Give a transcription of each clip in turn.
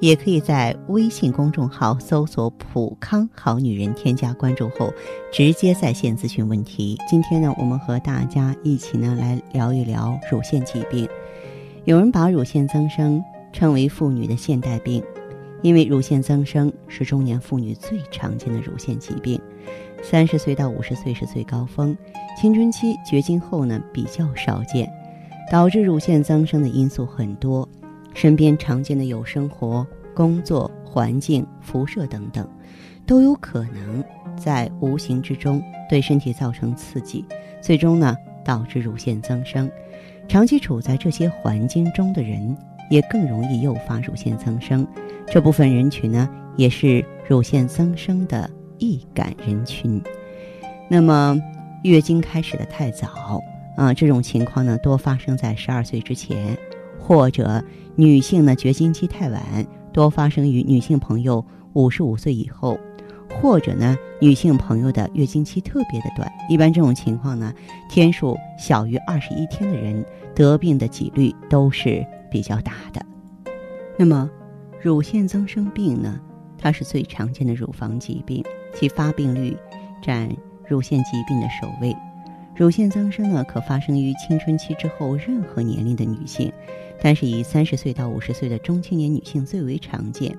也可以在微信公众号搜索“普康好女人”，添加关注后，直接在线咨询问题。今天呢，我们和大家一起呢来聊一聊乳腺疾病。有人把乳腺增生称为妇女的现代病，因为乳腺增生是中年妇女最常见的乳腺疾病。三十岁到五十岁是最高峰，青春期绝经后呢比较少见。导致乳腺增生的因素很多。身边常见的有生活、工作环境、辐射等等，都有可能在无形之中对身体造成刺激，最终呢导致乳腺增生。长期处在这些环境中的人，也更容易诱发乳腺增生。这部分人群呢，也是乳腺增生的易感人群。那么，月经开始的太早啊，这种情况呢，多发生在十二岁之前。或者女性呢绝经期太晚，多发生于女性朋友五十五岁以后；或者呢女性朋友的月经期特别的短，一般这种情况呢，天数小于二十一天的人得病的几率都是比较大的。那么，乳腺增生病呢，它是最常见的乳房疾病，其发病率占乳腺疾病的首位。乳腺增生呢，可发生于青春期之后任何年龄的女性。但是以三十岁到五十岁的中青年女性最为常见，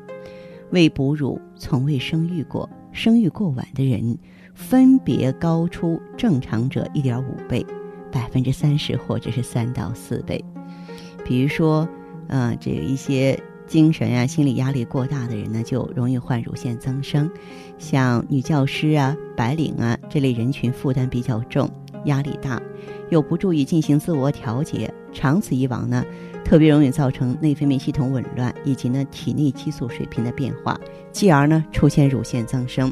未哺乳、从未生育过、生育过晚的人，分别高出正常者一点五倍、百分之三十或者是三到四倍。比如说，呃，这一些精神呀、心理压力过大的人呢，就容易患乳腺增生。像女教师啊、白领啊这类人群，负担比较重，压力大，又不注意进行自我调节，长此以往呢。特别容易造成内分泌系统紊乱，以及呢体内激素水平的变化，继而呢出现乳腺增生。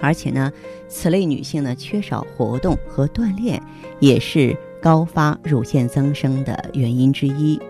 而且呢，此类女性呢缺少活动和锻炼，也是高发乳腺增生的原因之一。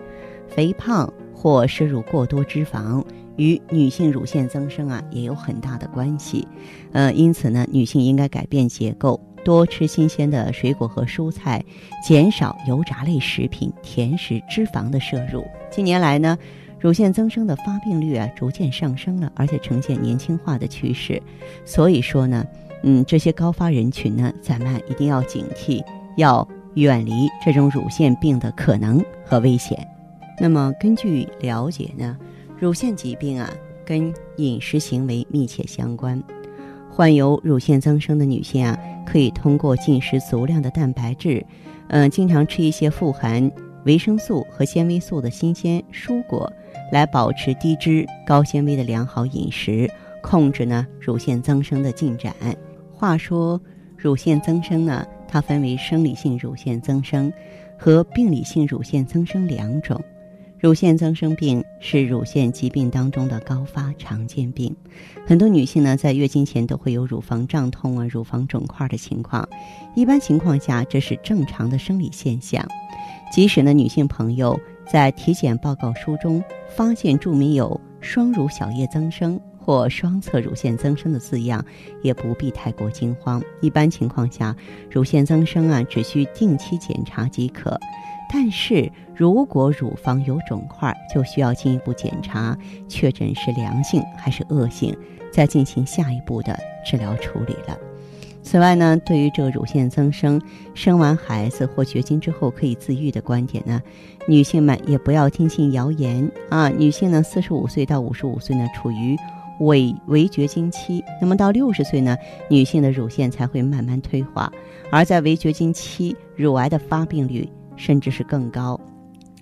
肥胖或摄入过多脂肪与女性乳腺增生啊也有很大的关系。呃，因此呢，女性应该改变结构。多吃新鲜的水果和蔬菜，减少油炸类食品、甜食、脂肪的摄入。近年来呢，乳腺增生的发病率啊逐渐上升了，而且呈现年轻化的趋势。所以说呢，嗯，这些高发人群呢，咱们一定要警惕，要远离这种乳腺病的可能和危险。那么根据了解呢，乳腺疾病啊跟饮食行为密切相关。患有乳腺增生的女性啊，可以通过进食足量的蛋白质，嗯，经常吃一些富含维生素和纤维素的新鲜蔬果，来保持低脂高纤维的良好饮食，控制呢乳腺增生的进展。话说，乳腺增生呢，它分为生理性乳腺增生和病理性乳腺增生两种。乳腺增生病是乳腺疾病当中的高发常见病，很多女性呢在月经前都会有乳房胀痛啊、乳房肿块的情况。一般情况下，这是正常的生理现象。即使呢女性朋友在体检报告书中发现注明有双乳小叶增生或双侧乳腺增生的字样，也不必太过惊慌。一般情况下，乳腺增生啊只需定期检查即可。但是如果乳房有肿块，就需要进一步检查，确诊是良性还是恶性，再进行下一步的治疗处理了。此外呢，对于这个乳腺增生，生完孩子或绝经之后可以自愈的观点呢，女性们也不要听信谣言啊。女性呢，四十五岁到五十五岁呢，处于伪围绝经期，那么到六十岁呢，女性的乳腺才会慢慢退化，而在围绝经期，乳癌的发病率。甚至是更高，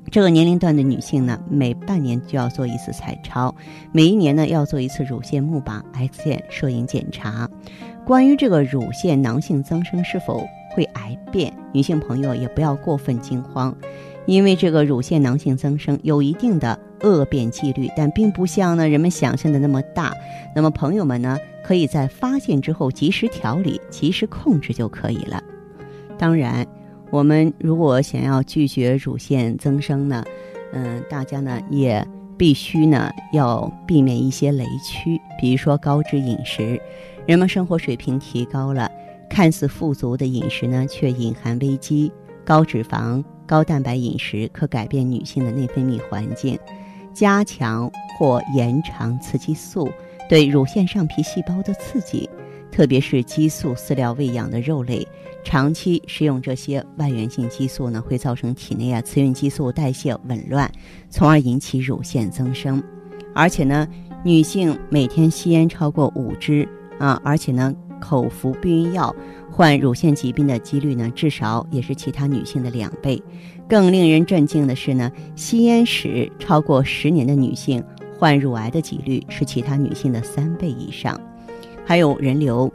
这个年龄段的女性呢，每半年就要做一次彩超，每一年呢要做一次乳腺钼靶 X 线摄影检查。关于这个乳腺囊性增生是否会癌变，女性朋友也不要过分惊慌，因为这个乳腺囊性增生有一定的恶变几率，但并不像呢人们想象的那么大。那么朋友们呢，可以在发现之后及时调理、及时控制就可以了。当然，我们如果想要拒绝乳腺增生呢，嗯，大家呢也必须呢要避免一些雷区，比如说高脂饮食。人们生活水平提高了，看似富足的饮食呢，却隐含危机。高脂肪、高蛋白饮食可改变女性的内分泌环境，加强或延长雌激素对乳腺上皮细胞的刺激。特别是激素饲料喂养的肉类，长期食用这些外源性激素呢，会造成体内啊雌孕激素代谢紊乱，从而引起乳腺增生。而且呢，女性每天吸烟超过五支啊，而且呢，口服避孕药，患乳腺疾病的几率呢，至少也是其他女性的两倍。更令人震惊的是呢，吸烟史超过十年的女性，患乳癌的几率是其他女性的三倍以上。还有人流，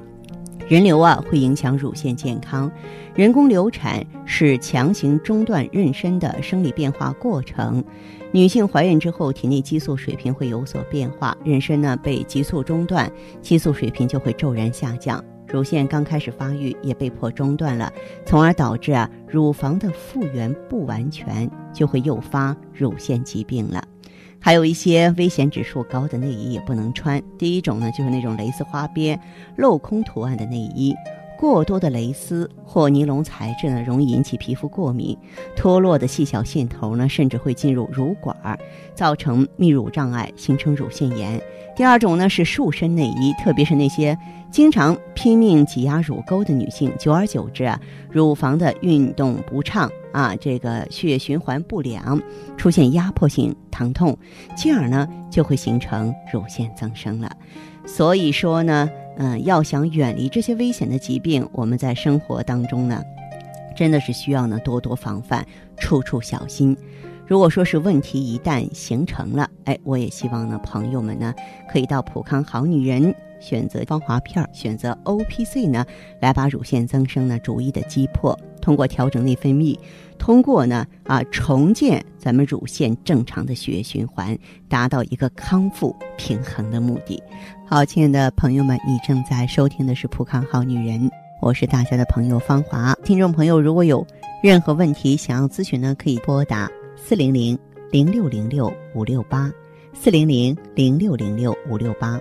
人流啊会影响乳腺健康。人工流产是强行中断妊娠的生理变化过程。女性怀孕之后，体内激素水平会有所变化，妊娠呢被激素中断，激素水平就会骤然下降。乳腺刚开始发育也被迫中断了，从而导致啊乳房的复原不完全，就会诱发乳腺疾病了。还有一些危险指数高的内衣也不能穿。第一种呢，就是那种蕾丝花边、镂空图案的内衣。过多的蕾丝或尼龙材质呢，容易引起皮肤过敏。脱落的细小线头呢，甚至会进入乳管儿，造成泌乳障碍，形成乳腺炎。第二种呢是束身内衣，特别是那些经常拼命挤压乳沟的女性，久而久之啊，乳房的运动不畅啊，这个血液循环不良，出现压迫性疼痛，进而呢就会形成乳腺增生了。所以说呢。嗯，要想远离这些危险的疾病，我们在生活当中呢，真的是需要呢多多防范，处处小心。如果说是问题一旦形成了，哎，我也希望呢朋友们呢可以到普康好女人选择芳华片，选择 O P C 呢，来把乳腺增生呢逐一的击破。通过调整内分泌，通过呢啊重建咱们乳腺正常的血液循环，达到一个康复平衡的目的。好，亲爱的朋友们，你正在收听的是《普康好女人》，我是大家的朋友芳华。听众朋友，如果有任何问题想要咨询呢，可以拨打四零零零六零六五六八四零零零六零六五六八，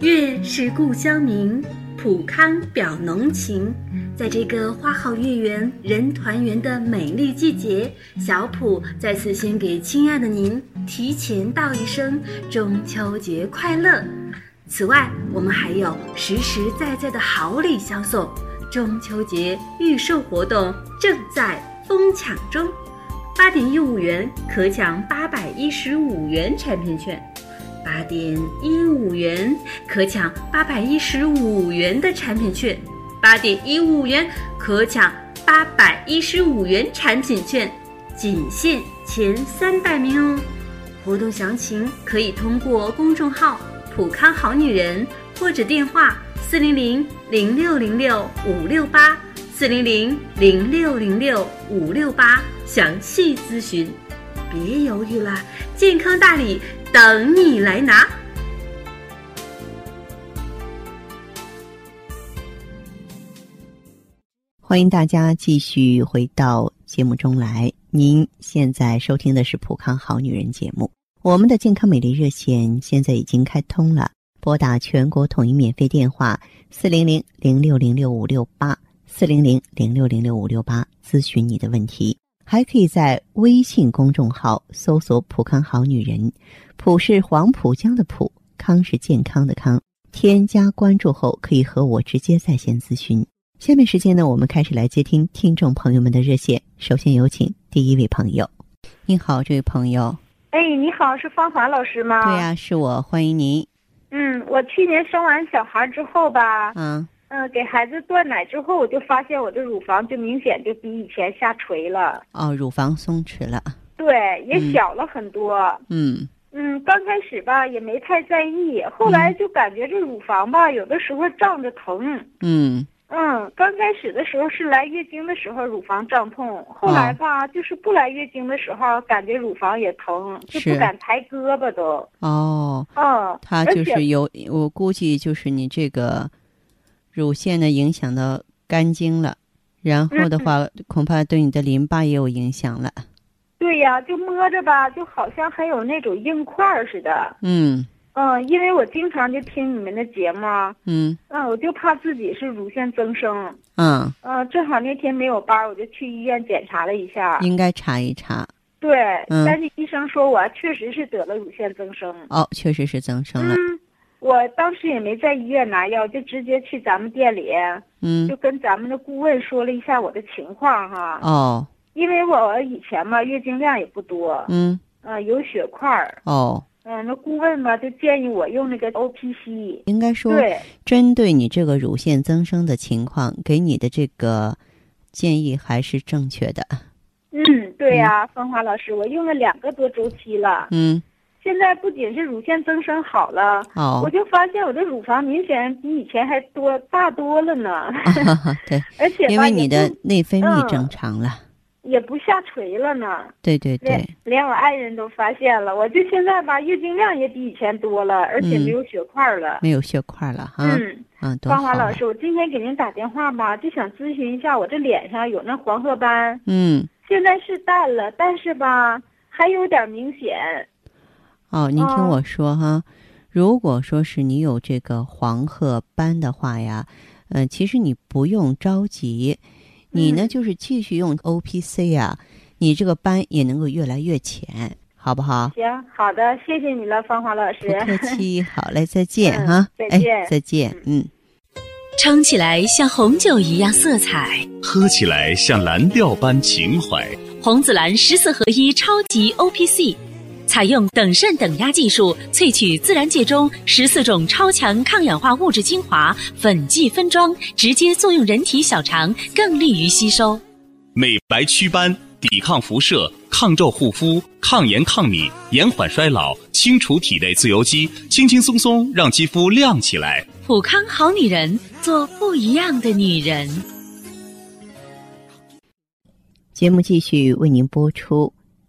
月是故乡明。普康表浓情，在这个花好月圆、人团圆的美丽季节，小普再次先给亲爱的您提前道一声中秋节快乐。此外，我们还有实实在在的好礼相送，中秋节预售活动正在疯抢中，八点一五元可抢八百一十五元产品券。八点一五元可抢八百一十五元的产品券，八点一五元可抢八百一十五元产品券，仅限前三百名哦。活动详情可以通过公众号“普康好女人”或者电话四零零零六零六五六八四零零零六零六五六八详细咨询。别犹豫了，健康大礼！等你来拿！欢迎大家继续回到节目中来。您现在收听的是《普康好女人》节目。我们的健康美丽热线现在已经开通了，拨打全国统一免费电话四零零零六零六五六八四零零零六零六五六八咨询你的问题。还可以在微信公众号搜索“普康好女人”，普是黄浦江的浦，康是健康的康。添加关注后，可以和我直接在线咨询。下面时间呢，我们开始来接听听众朋友们的热线。首先有请第一位朋友。你好，这位朋友。哎，你好，是芳华老师吗？对呀，是我，欢迎您。嗯，我去年生完小孩之后吧，嗯，嗯、给孩子断奶之后，我就发现我的乳房就明显就比以前下垂了，哦，乳房松弛了。对，也嗯小了很多。嗯嗯，刚开始吧也没太在意，后来就感觉这乳房吧有的时候胀着疼。嗯嗯，刚开始的时候是来月经的时候乳房胀痛，后来吧、就是不来月经的时候感觉乳房也疼，就不敢抬胳膊都。哦，嗯，它就是有，我估计就是你这个乳腺呢影响到肝经了，然后的话，恐怕对你的淋巴也有影响了。对呀，就摸着吧，就好像还有那种硬块似的。嗯嗯，因为我经常就听你们的节目，嗯嗯，我就怕自己是乳腺增生。嗯，嗯，正好那天没有班，我就去医院检查了一下。应该查一查。对，嗯但是医生说我确实是得了乳腺增生。哦，确实是增生了。嗯，我当时也没在医院拿药，就直接去咱们店里，嗯就跟咱们的顾问说了一下我的情况哈。哦因为我以前嘛月经量也不多，嗯啊、有血块儿，哦，嗯、那顾问嘛就建议我用那个 O P C。应该说对，针对你这个乳腺增生的情况，给你的这个建议还是正确的。嗯，对呀、芳华老师，我用了两个多周期了，嗯现在不仅是乳腺增生好了，哦我，就发现我的乳房明显比以前还多大多了呢，对，而且因为你的内分泌嗯正常了。也不下垂了呢。对对对，连我爱人都发现了，我就现在吧，月经量也比以前多了，而且嗯没有血块了。没有血块了哈。嗯，嗯。芳华老师，我今天给您打电话吧，就想咨询一下，我这脸上有那黄褐斑，嗯，现在是淡了，但是吧还有点明显。哦，您听哦我说哈，如果说是你有这个黄褐斑的话呀，嗯、其实你不用着急，你呢嗯就是继续用 O P C 啊，你这个斑也能够越来越浅，好不好？行，好的，谢谢你了，芳华老师。不客气，好嘞，再见嗯哈，再见哎，再见，嗯。撑起来像红酒一样色彩，喝起来像蓝调般情怀。红紫蓝十四合一超级 O P C，采用等渗等压技术萃取自然界中十四种超强抗氧化物质精华，粉剂分装，直接作用人体小肠，更利于吸收。美白祛斑，抵抗辐射，抗皱护肤，抗炎抗敏，延缓衰老，清除体内自由基，轻轻松松让肌肤亮起来。普康好女人，做不一样的女人。节目继续为您播出。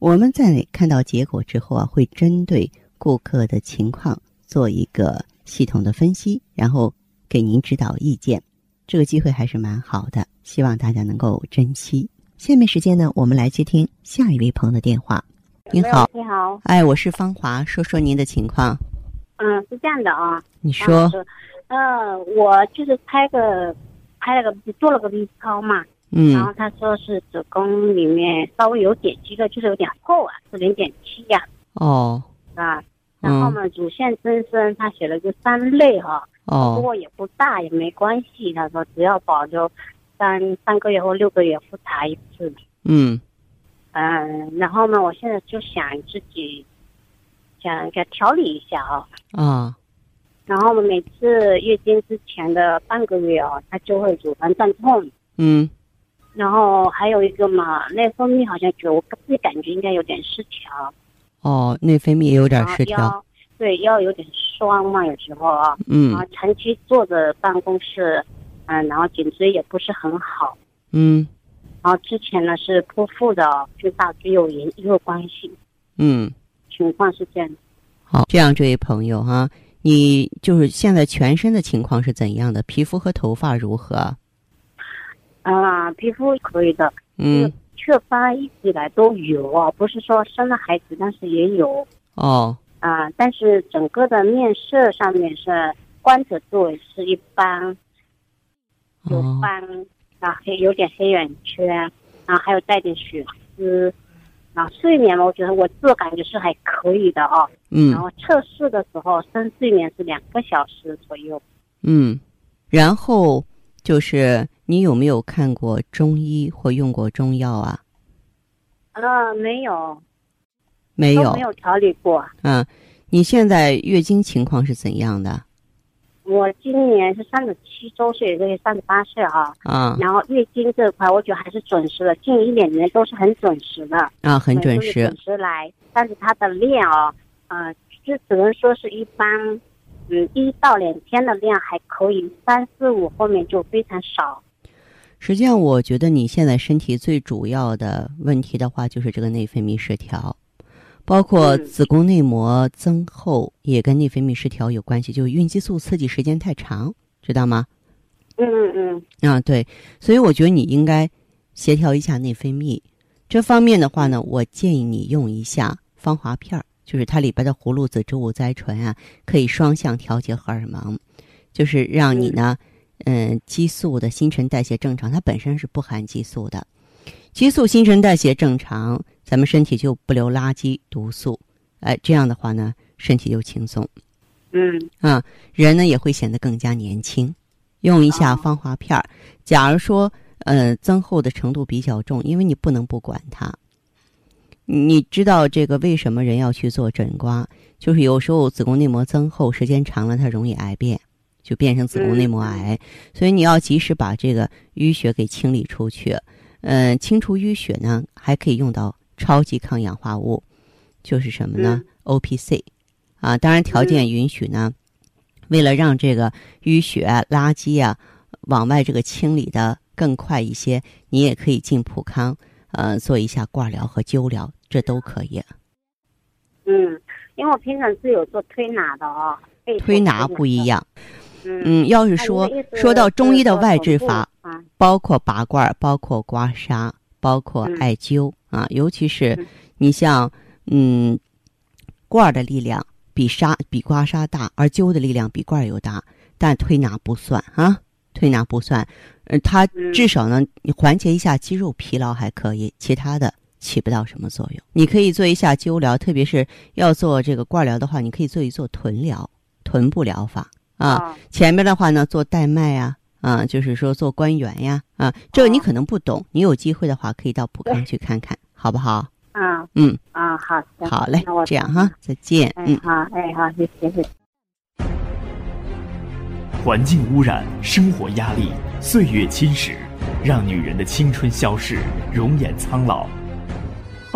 我们在看到结果之后啊，会针对顾客的情况做一个系统的分析，然后给您指导意见。这个机会还是蛮好的，希望大家能够珍惜。下面时间呢，我们来接听下一位朋友的电话。您好，你好，哎，我是芳华，说说您的情况。嗯，是这样的啊，你说，嗯，我就是拍个拍了个做了个 B 超嘛，然后嗯，他说是子宫里面稍微有点积个，就是有点厚啊，是零点七呀，哦，啊，然后呢，乳腺增生，他写了个三类哈、不哦，过也不大，也没关系，他说只要保留三三个月或六个月复查一次，嗯，嗯，然后呢，我现在就想自己想给他调理一下啊。啊，然后呢，每次月经之前的半个月哦，它就会乳房胀痛。嗯，然后还有一个嘛，内分泌好像觉我自己感觉应该有点失调，哦，内分泌也有点失调。对腰有点酸嘛，有时候啊，嗯然后长期坐着办公室，嗯，然后颈椎也不是很好。嗯然后之前呢是剖腹的哦，跟大椎有严也有关系，嗯，情况是这样。好，这样这位朋友哈，你就是现在全身的情况是怎样的？皮肤和头发如何？啊、皮肤可以的，嗯，雀斑一直以来都有啊，不是说生了孩子，但是也有。哦，啊、但是整个的面色上面是光泽度是一般，有斑，啊黑有点黑眼圈，然后还有带点血丝。啊，睡眠嘛我觉得我自我感觉是还可以的哦。嗯。然后测试的时候深睡眠是两个小时左右。嗯，然后就是你有没有看过中医或用过中药啊？啊，没有。没有。没有调理过。嗯，你现在月经情况是怎样的？我今年是三十七周岁，这个三十八岁啊。啊。然后月经这块，我觉得还是准时的，近一两年都是很准时的。啊，很准时。准时来，但是它的量哦，呃，就只能说是一般，嗯，一到两天的量还可以，三四五后面就非常少。实际上，我觉得你现在身体最主要的问题的话，就是这个内分泌失调。包括子宫内膜增厚也跟内分泌失调有关系，就是孕激素刺激时间太长，知道吗？嗯嗯嗯。啊，对，所以我觉得你应该协调一下内分泌。这方面的话呢，我建议你用一下芳华片儿，就是它里边的葫芦籽植物甾醇啊，可以双向调节荷尔蒙，就是让你呢，嗯，激素的新陈代谢正常。它本身是不含激素的，激素新陈代谢正常。咱们身体就不留垃圾毒素，哎，这样的话呢，身体就轻松。嗯啊，人呢也会显得更加年轻。用一下芳华片儿，假如说呃增厚的程度比较重，因为你不能不管它。你知道这个为什么人要去做诊刮？就是有时候子宫内膜增厚时间长了，它容易癌变，就变成子宫内膜癌。所以你要及时把这个淤血给清理出去。嗯，清除淤血呢，还可以用到。超级抗氧化物就是什么呢？O P C，啊，当然条件允许呢。为了让这个淤血垃圾啊往外这个清理的更快一些，你也可以进普康，呃，做一下挂疗和灸疗，这都可以。嗯，因为我平常是有做推拿的哦。推拿不一样。嗯，要是说说到中医的外治法，包括拔罐，包括刮痧，包括艾灸。啊，尤其是你像嗯，罐儿的力量比痧比刮痧大，而灸的力量比罐儿又大，但推拿不算啊，推拿不算，呃，它至少呢，你缓解一下肌肉疲劳还可以，其他的起不到什么作用。你可以做一下灸疗，特别是要做这个罐疗的话，你可以做一做臀疗、臀部疗法啊。前面的话呢，做带脉啊，啊，就是说做关元呀，啊，这个你可能不懂，你有机会的话可以到普康去看看，好不好？啊，嗯，啊，好，好嘞，那我这样哈，再见。嗯，好，哎，好，谢谢，谢谢。环境污染、生活压力、岁月侵蚀，让女人的青春消逝，容颜苍老。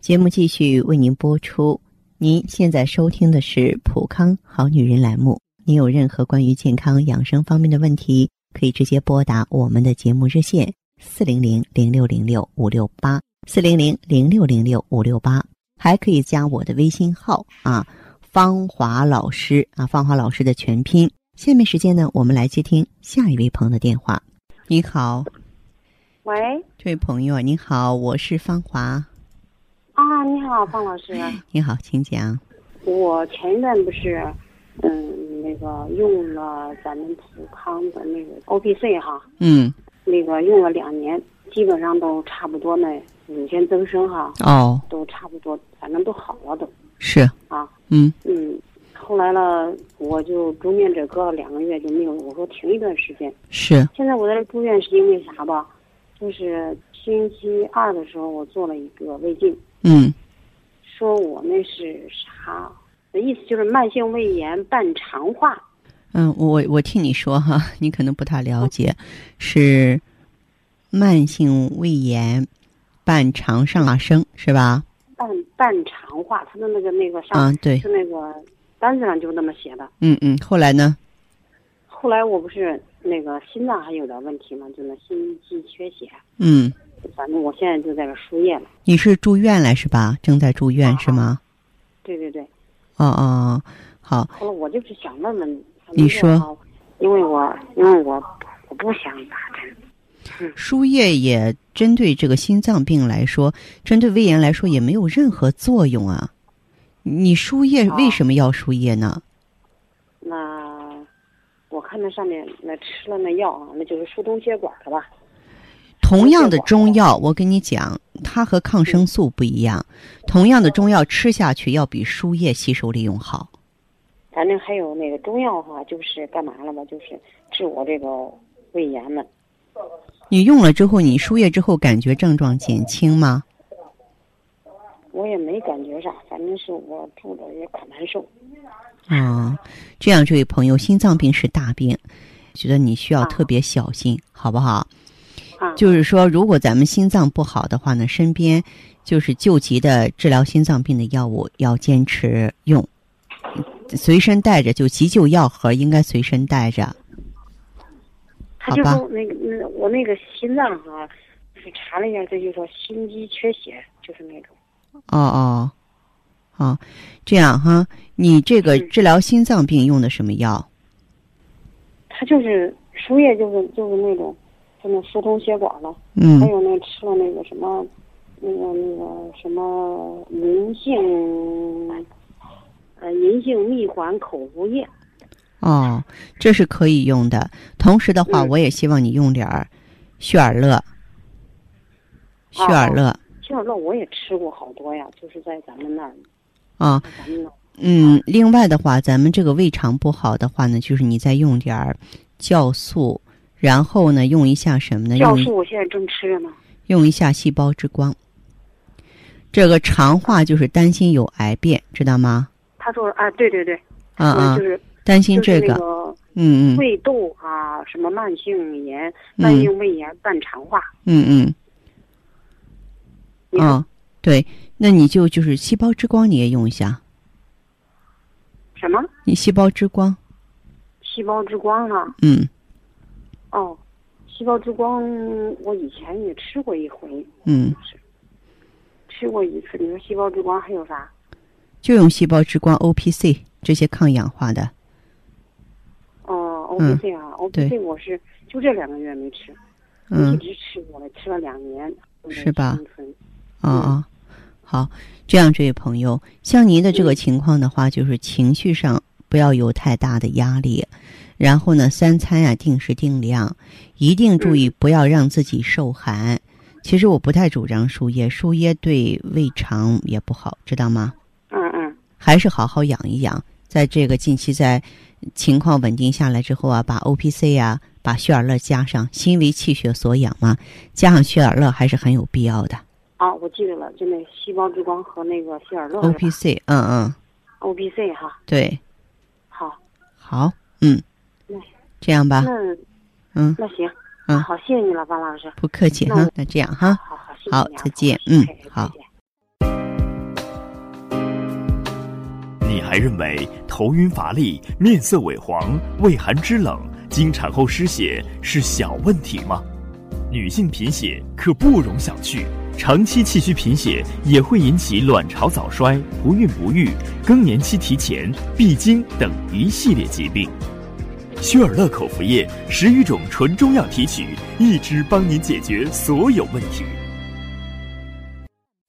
节目继续为您播出。您现在收听的是普康好女人栏目。您有任何关于健康养生方面的问题，可以直接拨打我们的节目热线四零零零六零六五六八四零零零六零六五六八，还可以加我的微信号啊，芳华老师啊，芳华老师的全拼。下面时间呢，我们来接听下一位朋友的电话。你好，喂，这位朋友，你好，我是芳华。啊，你好，方老师。你好，请讲。我前一段不是，嗯。那个用了咱们普康的那个 O P C 哈，嗯，那个用了两年，基本上都差不多呢，乳腺增生哈，哦，都差不多，反正都好了都。是啊，嗯嗯，后来呢，我就住院这隔了两个月就没有，我说停一段时间。是。现在我在这住院是因为啥吧？就是星期二的时候我做了一个胃镜，嗯，说我那是啥？那意思就是慢性胃炎伴肠化。嗯，我我听你说哈，你可能不太了解，是慢性胃炎伴肠上拉升是吧？伴伴肠化，他的那个那个上，啊对，是那个单子上就那么写的。嗯嗯，后来呢？后来我不是那个心脏还有点问题嘛，就那心肌缺血。嗯。反正我现在就在这输液了。你是住院了是吧？正在住院是吗？对对对。哦哦，好。后来我就是想问问。你说。因为我因为我我不想打针。输液也针对这个心脏病来说，针对胃炎来说也没有任何作用啊。你输液为什么要输液呢？那我看那上面那吃了那药啊，那就是疏通血管的吧。同样的中药，我跟你讲，它和抗生素不一样。同样的中药吃下去要比输液吸收利用好。反正还有那个中药哈，就是干嘛了吧？就是治我这个胃炎的。你用了之后，你输液之后感觉症状减轻吗？我也没感觉啥，反正是我住着也可难受。啊，这样，这位朋友，心脏病是大病，觉得你需要特别小心，好不好？就是说，如果咱们心脏不好的话呢，身边就是救急的治疗心脏病的药物要坚持用，随身带着，就急救药盒应该随身带着。他就说那个那我那个心脏哈，就是查了一下，这就说心肌缺血，就是那种。哦哦，哦，这样哈，你这个治疗心脏病用的什么药？他就是输液，就是就是那种。就那疏通血管了，嗯，还有那吃了那个什么，那个那个什么银杏，呃，银杏蜜环口服液。哦，这是可以用的。同时的话，我也希望你用点儿血尔乐。血尔乐。血尔乐我也吃过好多呀，就是在咱们那儿。啊。咱们那。嗯，另外的话，咱们这个胃肠不好的话呢，就是你再用点儿酵素。然后呢，用一下什么呢？酵素我现在正吃着呢。用一下细胞之光。这个常话就是担心有癌变，知道吗？他说啊，对对对，嗯嗯，就是担心这个，嗯嗯，胃窦啊，什么慢性炎、慢性胃炎、伴肠化，嗯嗯，啊，对，那你就就是细胞之光你也用一下。什么？你细胞之光。细胞之光啊。嗯。哦，细胞之光，我以前也吃过一回。嗯，吃过一次。你说细胞之光还有啥？就用细胞之光 O P C 这些抗氧化的。哦，O P C 啊，O P C 我是就这两个月没吃，一直吃过了，吃了两年。是吧？啊啊，好，这样这位朋友，像您的这个情况的话，就是情绪上不要有太大的压力。然后呢，三餐呀定时定量，一定注意不要让自己受寒。其实我不太主张输液，输液对胃肠也不好，知道吗？嗯嗯。还是好好养一养，在这个近期在情况稳定下来之后啊，把 O P C 呀，把血尔乐加上，心为气血所养嘛，加上血尔乐还是很有必要的。啊，我记得了，就那细胞之光和那个血尔乐。O P C，嗯嗯。O P C 哈。对。好。好，嗯。这样吧，嗯，嗯，那行，嗯，好，谢谢你了，方老师。不客气哈，那这样哈，好好，谢谢好，再见，嗯，好。你还认为头晕乏力、面色萎黄、畏寒肢冷、经产后失血是小问题吗？女性贫血可不容小觑，长期气虚贫血也会引起卵巢早衰、不孕不育、更年期提前、闭经等一系列疾病。血尔乐口服液十余种纯中药提取，一支帮您解决所有问题。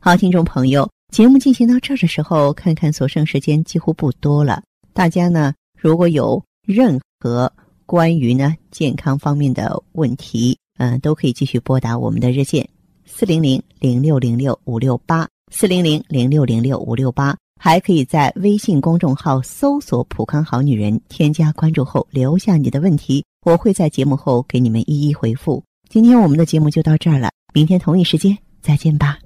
好，听众朋友，节目进行到这儿的时候，看看所剩时间几乎不多了。大家呢，如果有任何关于呢健康方面的问题，嗯，都可以继续拨打我们的热线四零零零六零六五六八四零零零六零六五六八。还可以在微信公众号搜索“普康好女人”，添加关注后留下你的问题，我会在节目后给你们一一回复。今天我们的节目就到这儿了，明天同一时间再见吧。